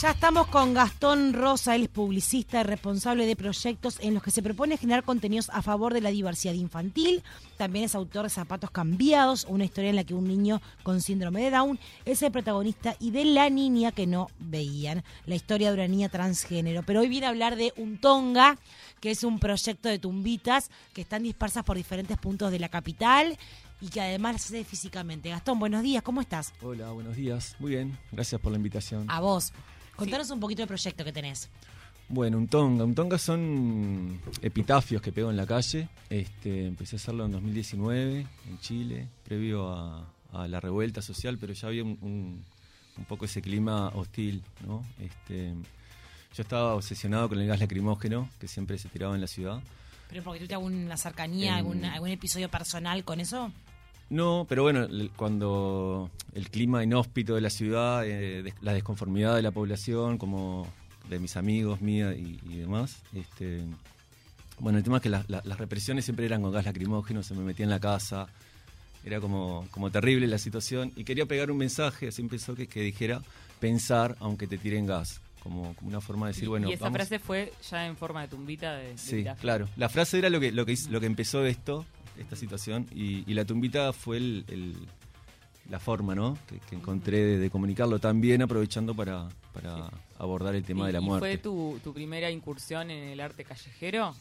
Ya estamos con Gastón Rosa, él es publicista y responsable de proyectos en los que se propone generar contenidos a favor de la diversidad infantil. También es autor de Zapatos Cambiados, una historia en la que un niño con síndrome de Down es el protagonista y de la niña que no veían, la historia de una niña transgénero. Pero hoy viene a hablar de Un Tonga, que es un proyecto de tumbitas que están dispersas por diferentes puntos de la capital y que además las hace físicamente. Gastón, buenos días, ¿cómo estás? Hola, buenos días. Muy bien, gracias por la invitación. A vos. Contanos un poquito del proyecto que tenés. Bueno, un tonga. Un tonga son epitafios que pego en la calle. Este, empecé a hacerlo en 2019 en Chile, previo a, la revuelta social, pero ya había un, un, poco ese clima hostil, ¿no? Este, yo estaba obsesionado con el gas lacrimógeno que siempre se tiraba en la ciudad. ¿Pero porque tú te alguna cercanía, algún, algún episodio personal con eso? No, pero bueno, cuando el clima inhóspito de la ciudad, eh, la desconformidad de la población, como de mis amigos, mía y, demás, este, bueno, el tema es que las represiones siempre eran con gas lacrimógeno, se me metía en la casa, era como, como terrible la situación y quería pegar un mensaje, así empezó que, que dijera pensar aunque te tiren gas. Como, una forma de decir, bueno. Y esa frase fue ya en forma de tumbita de. sí, claro. La frase era lo que, lo que, lo que empezó esto, esta situación y, la tumbita fue el, la forma ¿no? que, encontré de, comunicarlo también aprovechando para, para abordar el tema de la muerte. ¿Fue tu, tu primera incursión en el arte callejero?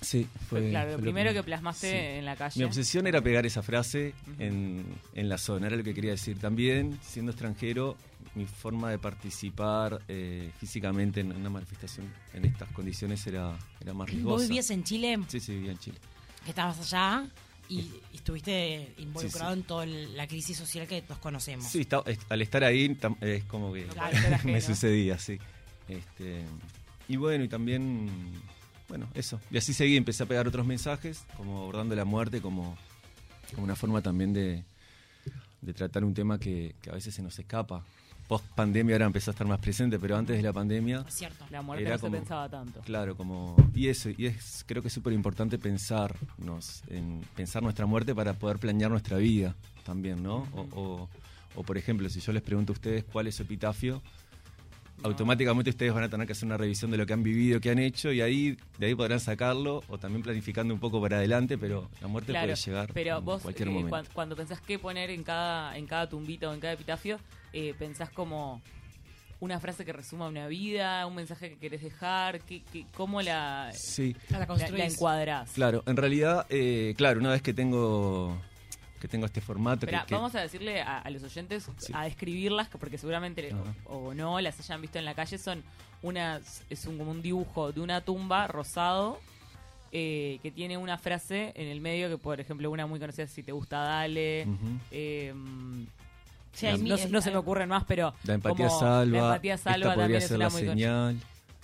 Sí, fue. Claro, lo primero que plasmaste en la calle. Mi obsesión era pegar esa frase en, en, la zona, era lo que quería decir. También, siendo extranjero, mi forma de participar eh, físicamente en una manifestación en estas condiciones era, era más riesgosa. ¿Vos vivías en Chile? Sí, sí, vivía en Chile. Estabas allá y, estuviste involucrado en toda la crisis social que todos conocemos. Sí, al estar ahí es como que me sucedía, sí. Este, y bueno, y también, bueno, eso. Y así seguí, empecé a pegar otros mensajes, como abordando la muerte, como, como una forma también de, de tratar un tema que, que a veces se nos escapa post pandemia ahora empezó a estar más presente, pero antes de la pandemia. Cierto, la muerte no se pensaba tanto. Claro, como. Y eso, y es creo que es súper importante pensarnos, en pensar nuestra muerte para poder planear nuestra vida también, ¿no? o, o, por ejemplo, si yo les pregunto a ustedes cuál es su epitafio, automáticamente ustedes van a tener que hacer una revisión de lo que han vivido, que han hecho, y ahí de ahí podrán sacarlo, o también planificando un poco para adelante, pero la muerte puede llegar pero en vos, cualquier eh, momento. Cuando, pensás qué poner en cada, en cada tumbita o en cada epitafio, eh, pensás como una frase que resuma una vida, un mensaje que querés dejar, que, cómo la, sí. la, la, encuadrás. Claro, en realidad, eh, claro, una vez que tengo que tengo este formato. Vamos a decirle a, los oyentes a describirlas, porque seguramente o, no las hayan visto en la calle. Son unas, es un, como un dibujo de una tumba rosado eh, que tiene una frase en el medio que, por ejemplo, una muy conocida, si te gusta, dale. No, se me ocurren más, pero. La empatía salva. La empatía salva también es una muy señal.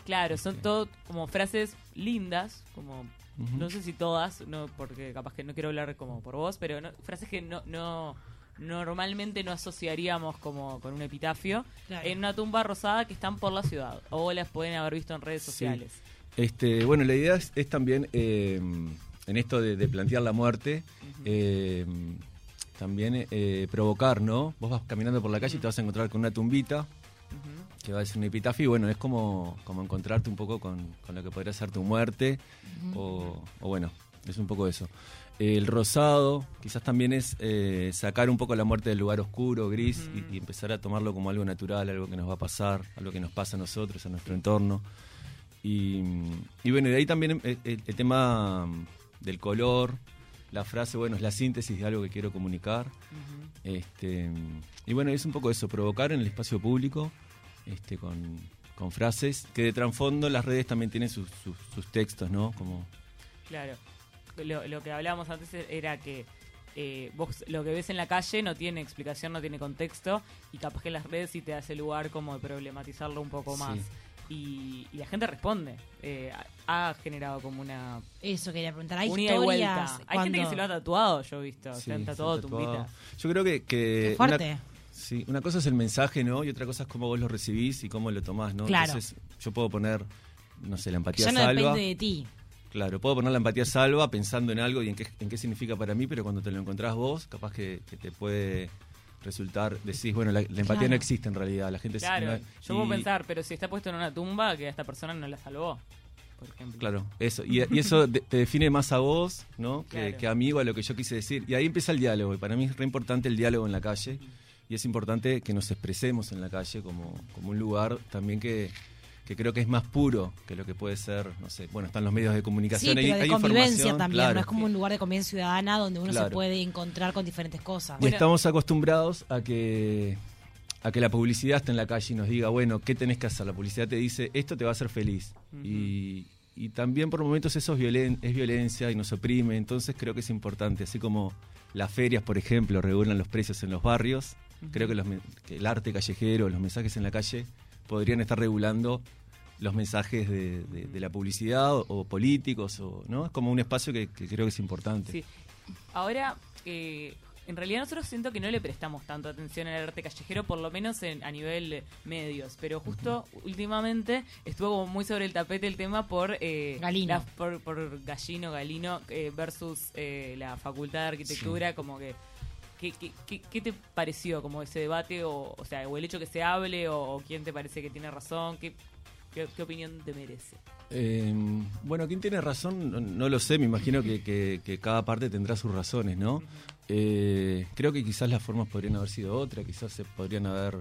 Claro, son todo como frases lindas, como no sé si todas, no porque capaz que no quiero hablar como por vos, pero frases que no, no normalmente no asociaríamos como con un epitafio en una tumba rosada que están por la ciudad o las pueden haber visto en redes sociales. Este, bueno, la idea es, también eh, en esto de, plantear la muerte. Eh, también eh, provocar, ¿no? Vos vas caminando por la calle y te vas a encontrar con una tumbita que va a ser un epitafio y bueno, es como, como encontrarte un poco con, lo que podría ser tu muerte o, bueno, es un poco eso. El rosado quizás también es eh, sacar un poco la muerte del lugar oscuro, gris y, empezar a tomarlo como algo natural, algo que nos va a pasar, algo que nos pasa a nosotros, a nuestro entorno. Y, bueno, y de ahí también el, el, tema del color, la frase, bueno, es la síntesis de algo que quiero comunicar. este, y bueno, es un poco eso, provocar en el espacio público este, con, frases que de trasfondo las redes también tienen sus, sus, textos, ¿no? Como... Claro, lo, lo que hablábamos antes era que eh, vos lo que ves en la calle no tiene explicación, no tiene contexto y capaz que las redes sí te hace lugar como de problematizarlo un poco más. Y, la gente responde. Eh, ha generado como una. Eso quería preguntar. Hay historias. Hay gente que se lo ha tatuado, yo he visto. se han tatuado tumbitas. Yo creo que. que fuerte. Sí, una cosa es el mensaje, ¿no? Y otra cosa es cómo vos lo recibís y cómo lo tomás, ¿no? Claro. Entonces, yo puedo poner, no sé, la empatía ya no salva. depende de ti. Claro, puedo poner la empatía salva pensando en algo y en qué, en qué significa para mí, pero cuando te lo encontrás vos, capaz que, te puede resultar, decís, bueno, la, empatía no existe en realidad, la gente Claro, yo puedo pensar, pero si está puesto en una tumba, que a esta persona no la salvó. Por ejemplo. Claro, eso. Y, eso te define más a vos, ¿no? Que, a mí o a lo que yo quise decir. Y ahí empieza el diálogo. Y para mí es re importante el diálogo en la calle. Y es importante que nos expresemos en la calle como, como un lugar también que, que creo que es más puro que lo que puede ser, no sé, bueno, están los medios de comunicación. Sí, pero de convivencia también, no es como un lugar de convivencia ciudadana donde uno se puede encontrar con diferentes cosas. Y estamos acostumbrados a que a que la publicidad esté en la calle y nos diga, bueno, ¿qué tenés que hacer? La publicidad te dice, esto te va a hacer feliz. y, y, también por momentos eso es, violen es violencia y nos oprime, entonces creo que es importante, así como las ferias, por ejemplo, regulan los precios en los barrios, creo que, los, que el arte callejero, los mensajes en la calle podrían estar regulando los mensajes de, la publicidad o, políticos, o, ¿no? Es como un espacio que, creo que es importante. Sí. Ahora, eh, en realidad nosotros siento que no le prestamos tanto atención al arte callejero, por lo menos a nivel medios, pero justo últimamente estuvo como muy sobre el tapete el tema por eh, Galino. por, Gallino, Galino eh, versus la Facultad de Arquitectura, como que ¿Qué, te pareció como ese debate o, o el hecho que se hable o, quién te parece que tiene razón qué, qué, opinión te merece em, bueno quién tiene razón no, lo sé me imagino que, cada parte tendrá sus razones no eh, creo que quizás las formas podrían haber sido otras quizás se podrían haber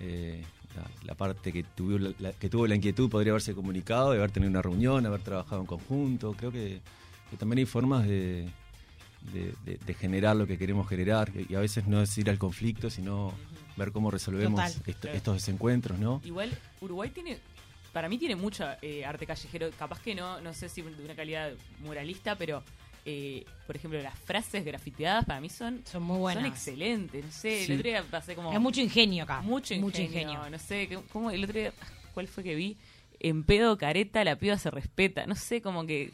eh, la, parte que tuvo la, que tuvo la inquietud podría haberse comunicado haber tenido una reunión haber trabajado en conjunto. Creo que también hay formas de de, generar lo que queremos generar. Y a veces no es ir al conflicto, sino ver cómo resolvemos estos desencuentros, ¿no? Igual Uruguay tiene, para mí tiene mucho eh, arte callejero, capaz que no, no sé si de una calidad muralista, pero eh, por ejemplo, las frases grafiteadas para mí son, son muy buenas. Son excelentes. No sé, el otro día pasé como. Hay mucho ingenio acá. Mucho ingenio. No sé, ¿cómo, el otro día, ¿cuál fue que vi? En pedo careta la piba se respeta. No sé, como que.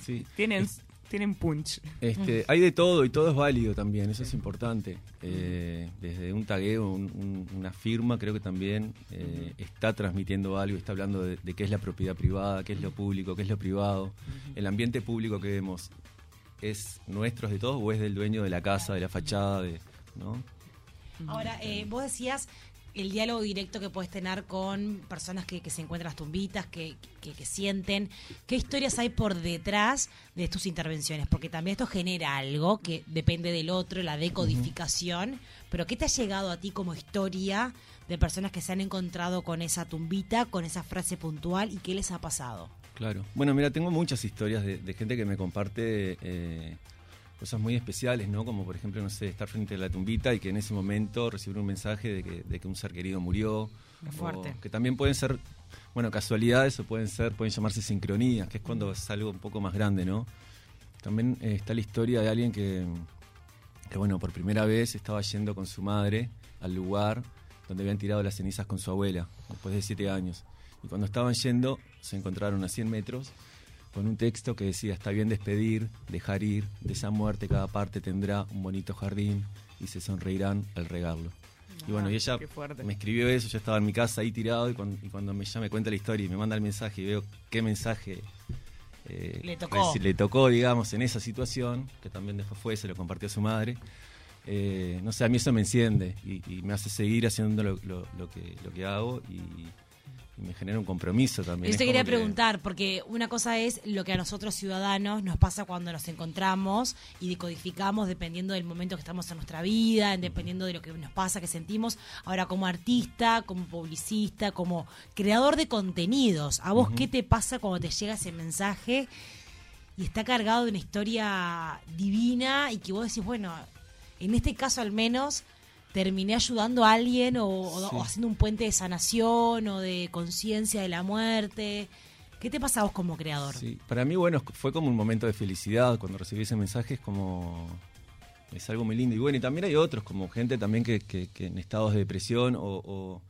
Sí. Tienen tienen punch. Este, hay de todo y todo es válido también, eso es importante. Eh, desde un tagueo, una firma, creo que también eh, está transmitiendo algo, está hablando de, qué es la propiedad privada, qué es lo público, qué es lo privado. El ambiente público que vemos, ¿es nuestro de todos o es del dueño de la casa, de la fachada? De, ¿no? Ahora, eh, vos decías el diálogo directo que puedes tener con personas que, se encuentran las tumbitas, que, que, sienten, qué historias hay por detrás de tus intervenciones, porque también esto genera algo que depende del otro, la decodificación, pero ¿qué te ha llegado a ti como historia de personas que se han encontrado con esa tumbita, con esa frase puntual y qué les ha pasado? Claro, bueno, mira, tengo muchas historias de, gente que me comparte... Eh, cosas muy especiales, ¿no? Como por ejemplo, no sé, estar frente a la tumbita y que en ese momento recibir un mensaje de que, de que un ser querido murió. Qué fuerte. que también pueden ser, bueno, casualidades o pueden ser, pueden llamarse sincronías, que es cuando es algo un poco más grande, ¿no? También eh, está la historia de alguien que, que, bueno, por primera vez estaba yendo con su madre al lugar donde habían tirado las cenizas con su abuela, después de siete años. Y cuando estaban yendo, se encontraron a 100 metros con un texto que decía, está bien despedir, dejar ir, de esa muerte cada parte tendrá un bonito jardín y se sonreirán al regarlo. y bueno, y ella me escribió eso, yo estaba en mi casa ahí tirado y cuando, y cuando me, me cuenta la historia y me manda el mensaje y veo qué mensaje eh, le, tocó. le tocó, digamos, en esa situación, que también después fue, se lo compartió a su madre. Eh, no sé, a mí eso me enciende y, me hace seguir haciendo lo, lo, que, lo que hago y, me genera un compromiso también. Yo te quería preguntar, porque una cosa es lo que a nosotros ciudadanos nos pasa cuando nos encontramos y decodificamos dependiendo del momento que estamos en nuestra vida, dependiendo de lo que nos pasa, que sentimos. Ahora, como artista, como publicista, como creador de contenidos, ¿a vos qué te pasa cuando te llega ese mensaje y está cargado de una historia divina y que vos decís, bueno, en este caso al menos terminé ayudando a alguien o, haciendo un puente de sanación o de conciencia de la muerte. ¿Qué te pasa a vos como creador? Sí, para mí, bueno, fue como un momento de felicidad cuando recibí ese mensaje, es como. Es algo muy lindo. Y bueno, y también hay otros, como gente también que, que, en estados de depresión o,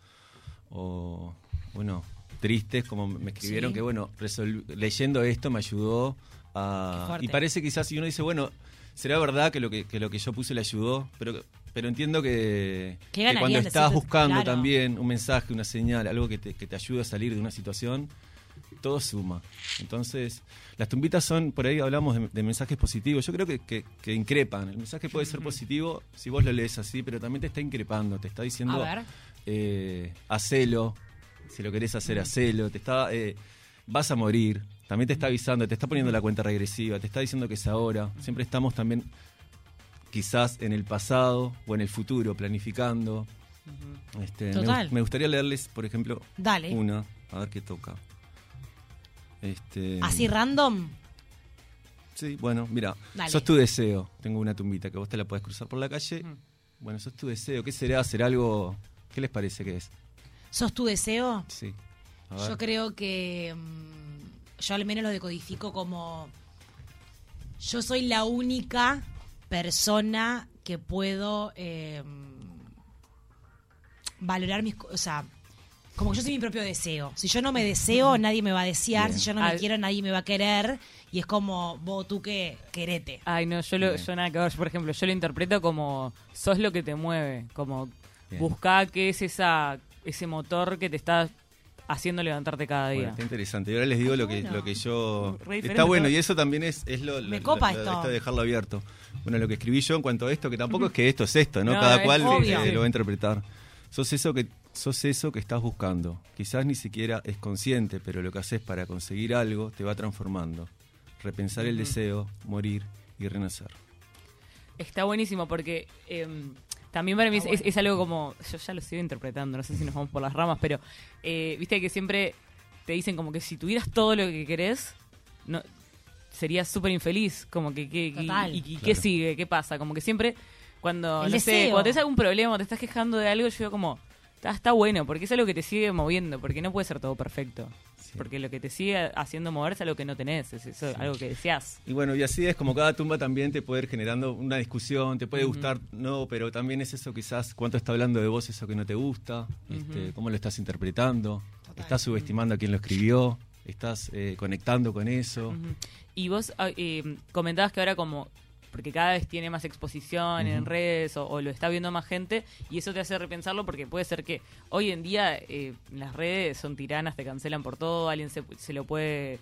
o, bueno, tristes, como me escribieron que, bueno, leyendo esto me ayudó a. Y parece quizás si uno dice, bueno, será verdad que lo que, que lo que yo puse le ayudó, pero pero entiendo que, cuando estás buscando también un mensaje, una señal, algo que te, que te ayude a salir de una situación, todo suma. Entonces, las tumbitas son, por ahí hablamos de, mensajes positivos, yo creo que, que, increpan. El mensaje puede ser positivo si vos lo lees así, pero también te está increpando, te está diciendo, eh, hacelo, si lo querés hacer, hacelo, te está, eh, vas a morir, también te está avisando, te está poniendo la cuenta regresiva, te está diciendo que es ahora. Siempre estamos también quizás en el pasado o en el futuro planificando. Este, me, gustaría leerles, por ejemplo, una, a ver qué toca. Este, ¿Así random? Sí, bueno, mira, sos tu deseo. Tengo una tumbita que vos te la podés cruzar por la calle. Bueno, sos tu deseo. ¿Qué será? ¿Hacer algo? ¿Qué les parece que es? ¿Sos tu deseo? Sí. Yo creo que mm, yo al menos lo decodifico como yo soy la única persona que puedo em, valorar mis... O sea, como yo soy mi propio deseo. Si yo no me deseo, nadie me va a desear. Si yo no me quiero, nadie me va a querer. Y es como, vos tú que querete. Ay, no, yo, lo, yo nada que ver. Por ejemplo, yo lo interpreto como, sos lo que te mueve. Como, busca qué es esa ese motor que te está haciendo levantarte cada día. está interesante. Y ahora les digo lo que lo que yo está bueno y eso también es, es lo, Me copa esto. de dejarlo abierto. Bueno, lo que escribí yo en cuanto a esto que tampoco es que esto es esto, ¿no? cada cual eh, lo va a interpretar. Sos eso que sos eso que estás buscando. Quizás ni siquiera es consciente, pero lo que haces para conseguir algo te va transformando. Repensar el deseo, morir y renacer. Está buenísimo porque em, también para mí es, algo como. Yo ya lo sigo interpretando, no sé si nos vamos por las ramas, pero eh, viste que siempre te dicen como que si tuvieras todo lo que querés, no serías súper infeliz. Como que. que y, qué sigue? ¿Qué pasa? Como que siempre. Cuando, no sé, cuando tenés algún problema, te estás quejando de algo, yo digo como, Está, bueno, porque es algo que te sigue moviendo, porque no puede ser todo perfecto. Porque lo que te sigue haciendo mover es algo que no tenés, es algo que deseas. Y bueno, y así es como cada tumba también te puede ir generando una discusión, te puede gustar, no, pero también es eso quizás cuánto está hablando de vos, eso que no te gusta, este, cómo lo estás interpretando, estás subestimando a quien lo escribió, estás eh, conectando con eso. Y vos ah, eh, comentabas que ahora como porque cada vez tiene más exposición en redes o, lo está viendo más gente y eso te hace repensarlo porque puede ser que hoy en día eh, las redes son tiranas, te cancelan por todo, alguien se, se lo puede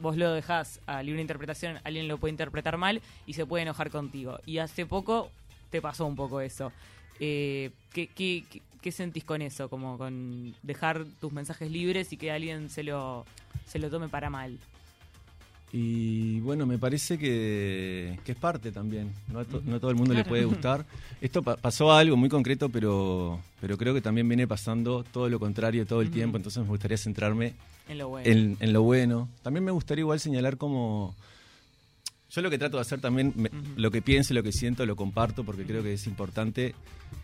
vos lo dejás a libre interpretación, alguien lo puede interpretar mal y se puede enojar contigo. Y hace poco te pasó un poco eso. Eh, ¿qué, qué, qué, sentís con eso? Como con dejar tus mensajes libres y que alguien se lo, se lo tome para mal. Y bueno, me parece que, es parte también. No a, todo el mundo le puede gustar. Esto pasó algo muy concreto, pero, pero creo que también viene pasando todo lo contrario todo el tiempo. Entonces me gustaría centrarme en lo, bueno. En, lo bueno. También me gustaría igual señalar como... Yo lo que trato de hacer también, lo que pienso, lo que siento, lo comparto porque creo que es importante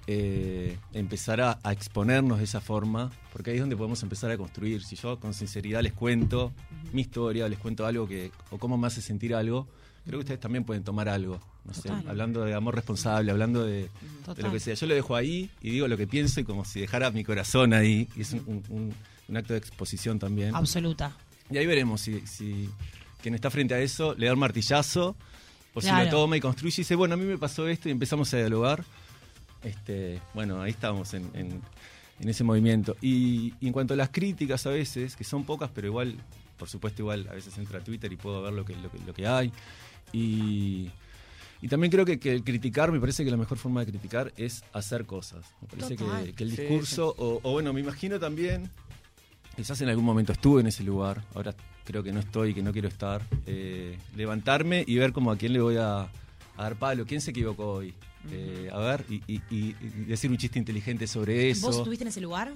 eh, empezar a, exponernos de esa forma, porque ahí es donde podemos empezar a construir. Si yo con sinceridad les cuento mi historia, les cuento algo que, o cómo me hace sentir algo, creo que ustedes también pueden tomar algo. No sé, hablando de amor responsable, hablando de, lo que sea. Yo lo dejo ahí y digo lo que pienso y como si dejara mi corazón ahí. Y es un, acto de exposición también. Absoluta. Y ahí veremos si, si quien está frente a eso le da un martillazo o si lo toma y construye y dice, bueno, a mí me pasó esto y empezamos a dialogar. Este, bueno, ahí estamos en, en, ese movimiento. Y, en cuanto a las críticas a veces, que son pocas, pero igual, por supuesto, igual a veces entro a Twitter y puedo ver lo que, lo que, lo que hay. Y, y también creo que, que, criticar, me parece que la mejor forma de criticar es hacer cosas. Me parece que, que, el discurso, O, o, bueno, me imagino también, quizás en algún momento estuve en ese lugar, ahora creo que no estoy, que no quiero estar, eh, levantarme y ver como a quién le voy a, a dar palo, quién se equivocó hoy, eh, a ver, y, decir un chiste inteligente sobre eso. ¿Vos estuviste en ese lugar?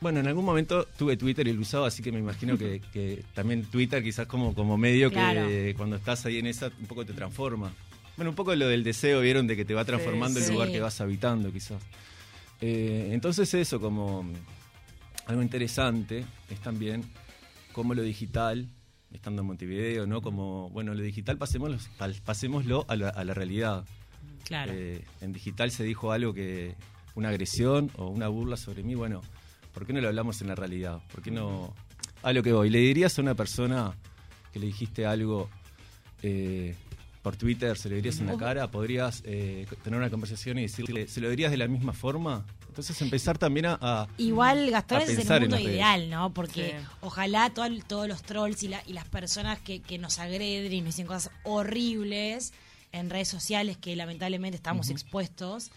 Bueno, en algún momento tuve Twitter y lo usaba, así que me imagino que, también Twitter quizás como, como medio que cuando estás ahí en esa un poco te transforma. Bueno, un poco lo del deseo, vieron, de que te va transformando el lugar que vas habitando quizás. Eh, entonces eso, como algo interesante, es también cómo lo digital, estando en Montevideo, ¿no? Como, bueno, lo digital pasémoslo, pasémoslo a la realidad. Eh, en digital se dijo algo que, una agresión o una burla sobre mí, bueno, ¿por qué no lo hablamos en la realidad? ¿Por qué no...? A lo que voy, ¿le dirías a una persona que le dijiste algo eh, por Twitter, se lo dirías en la cara? ¿Podrías eh, tener una conversación y decirle, ¿se lo dirías de la misma forma? Entonces empezar también a... Igual Gastón es el mundo ideal, ¿no? Porque Sí. ojalá todo todos los trolls y, la- y las personas que, que nos agreden y nos dicen cosas horribles en redes sociales que lamentablemente estamos expuestos,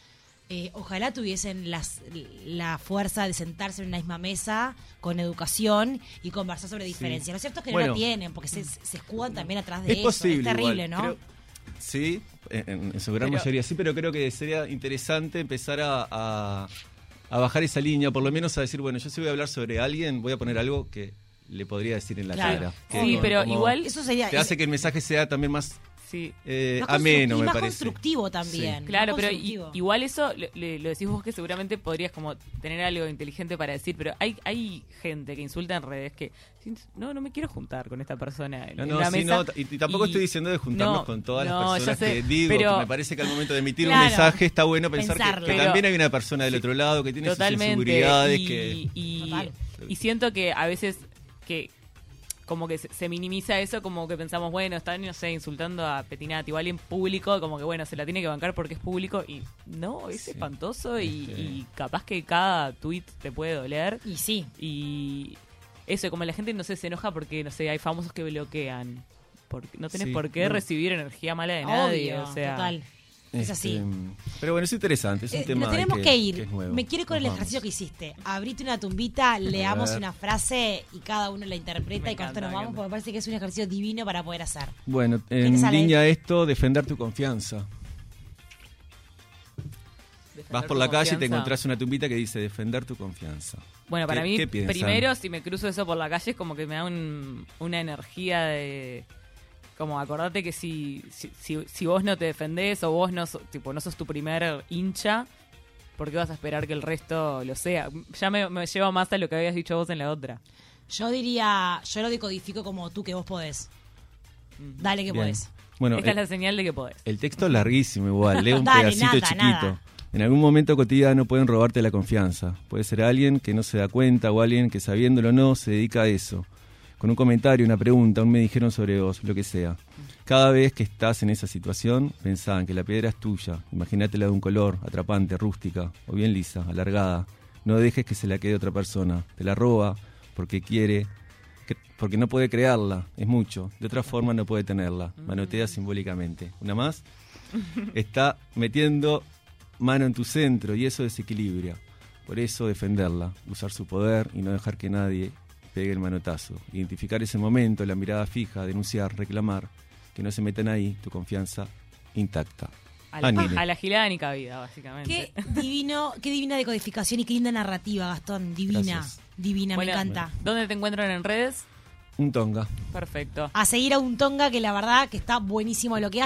eh, ojalá tuviesen las, la fuerza de sentarse en una misma mesa con educación y conversar sobre diferencias. Lo cierto es que no la tienen porque se, se escudan también atrás de Es eso. posible. es terrible, igual. ¿no? Creo- sí, en, en su gran Pero- mayoría sí, pero creo que sería interesante empezar a, a- a bajar esa línea, por lo menos a decir, bueno, yo si voy a hablar sobre alguien, voy a poner algo que le podría decir en la Claro. cara. Que Sí, como- pero como igual- Eso sería Te hace que el mensaje sea también más Sí. eh, más ameno, me más parece. constructivo también. Claro, pero igual eso le- le- lo decís vos que seguramente podrías como tener algo inteligente para decir, pero hay hay gente que insulta en redes que no no me quiero juntar con esta persona en, No, en no, la sí, mesa. no, y, y tampoco y- estoy diciendo de juntarnos no, con todas no, las personas sé, que digo, pero- que me parece que al momento de emitir Claro. un mensaje está bueno pensar que, Pensarlo. que Pero- también hay una persona del otro lado que tiene sus inseguridades, y, que... y, Total. y siento que a veces que como que se, se minimiza eso, como que pensamos, bueno, están, no sé, insultando a Petinati o a alguien público, como que bueno, se la tiene que bancar porque es público. Y no, es Sí. espantoso y, Este- y capaz que cada tweet te puede doler. Y sí, Y eso, como la gente, no sé, se enoja porque, no sé, hay famosos que bloquean. Porque no tenés Sí, por qué no. recibir energía mala de nadie. obvio, o sea, total. Es así. Este, pero bueno, es interesante, es un Eh, tema nos tenemos que, que, ir. es nuevo. Me quiero ir con el vamos. ejercicio que hiciste. Abrite una tumbita, leamos una frase y cada uno la interpreta Me y con esto nos vamos porque me parece que es un ejercicio divino para poder hacer. Bueno, ¿Tienes en línea a esto, defender tu confianza. defender Vas por la calle y te encontrás una tumbita que dice defender tu confianza. Bueno, para ¿Qué- mí, primero, si me cruzo eso por la calle, es como que me da un- una energía de. Como acordate que si, si, si, si vos no te defendés o vos no, tipo, no sos tu primer hincha, ¿por qué vas a esperar que el resto lo sea? Ya me, me lleva más a lo que habías dicho vos en la otra. Yo diría, yo lo decodifico como tú que vos podés. Dale que Bien. podés. Bueno, Esta eh, es la señal de que podés. el texto es larguísimo igual, leo un Dale, pedacito nada, chiquito. nada. En algún momento cotidiano pueden robarte la confianza. Puede ser alguien que no se da cuenta o alguien que sabiéndolo o no se dedica a eso. Con un comentario, una pregunta, un me dijeron sobre vos, lo que sea. Cada vez que estás en esa situación, pensá en que la piedra es tuya. Imagínatela de un color, atrapante, rústica, o bien lisa, alargada. No dejes que se la quede otra persona. Te la roba porque quiere, que- porque no puede crearla. Es mucho. De otra forma no puede tenerla. Manotea simbólicamente. Una más. Está metiendo mano en tu centro y eso desequilibra. Por eso defenderla, usar su poder y no dejar que nadie pegue el manotazo. Identificar ese momento, la mirada fija, denunciar, reclamar, que no se metan ahí, tu confianza intacta. A la, Nile. a la gilada ni cabida, básicamente. Qué divino, qué divina decodificación y qué linda narrativa, Gastón. Divina, Gracias. divina, Bueno, me encanta. ¿Dónde te encuentran en redes? Un tonga. Perfecto. A seguir a un tonga que la verdad que está buenísimo lo que hace.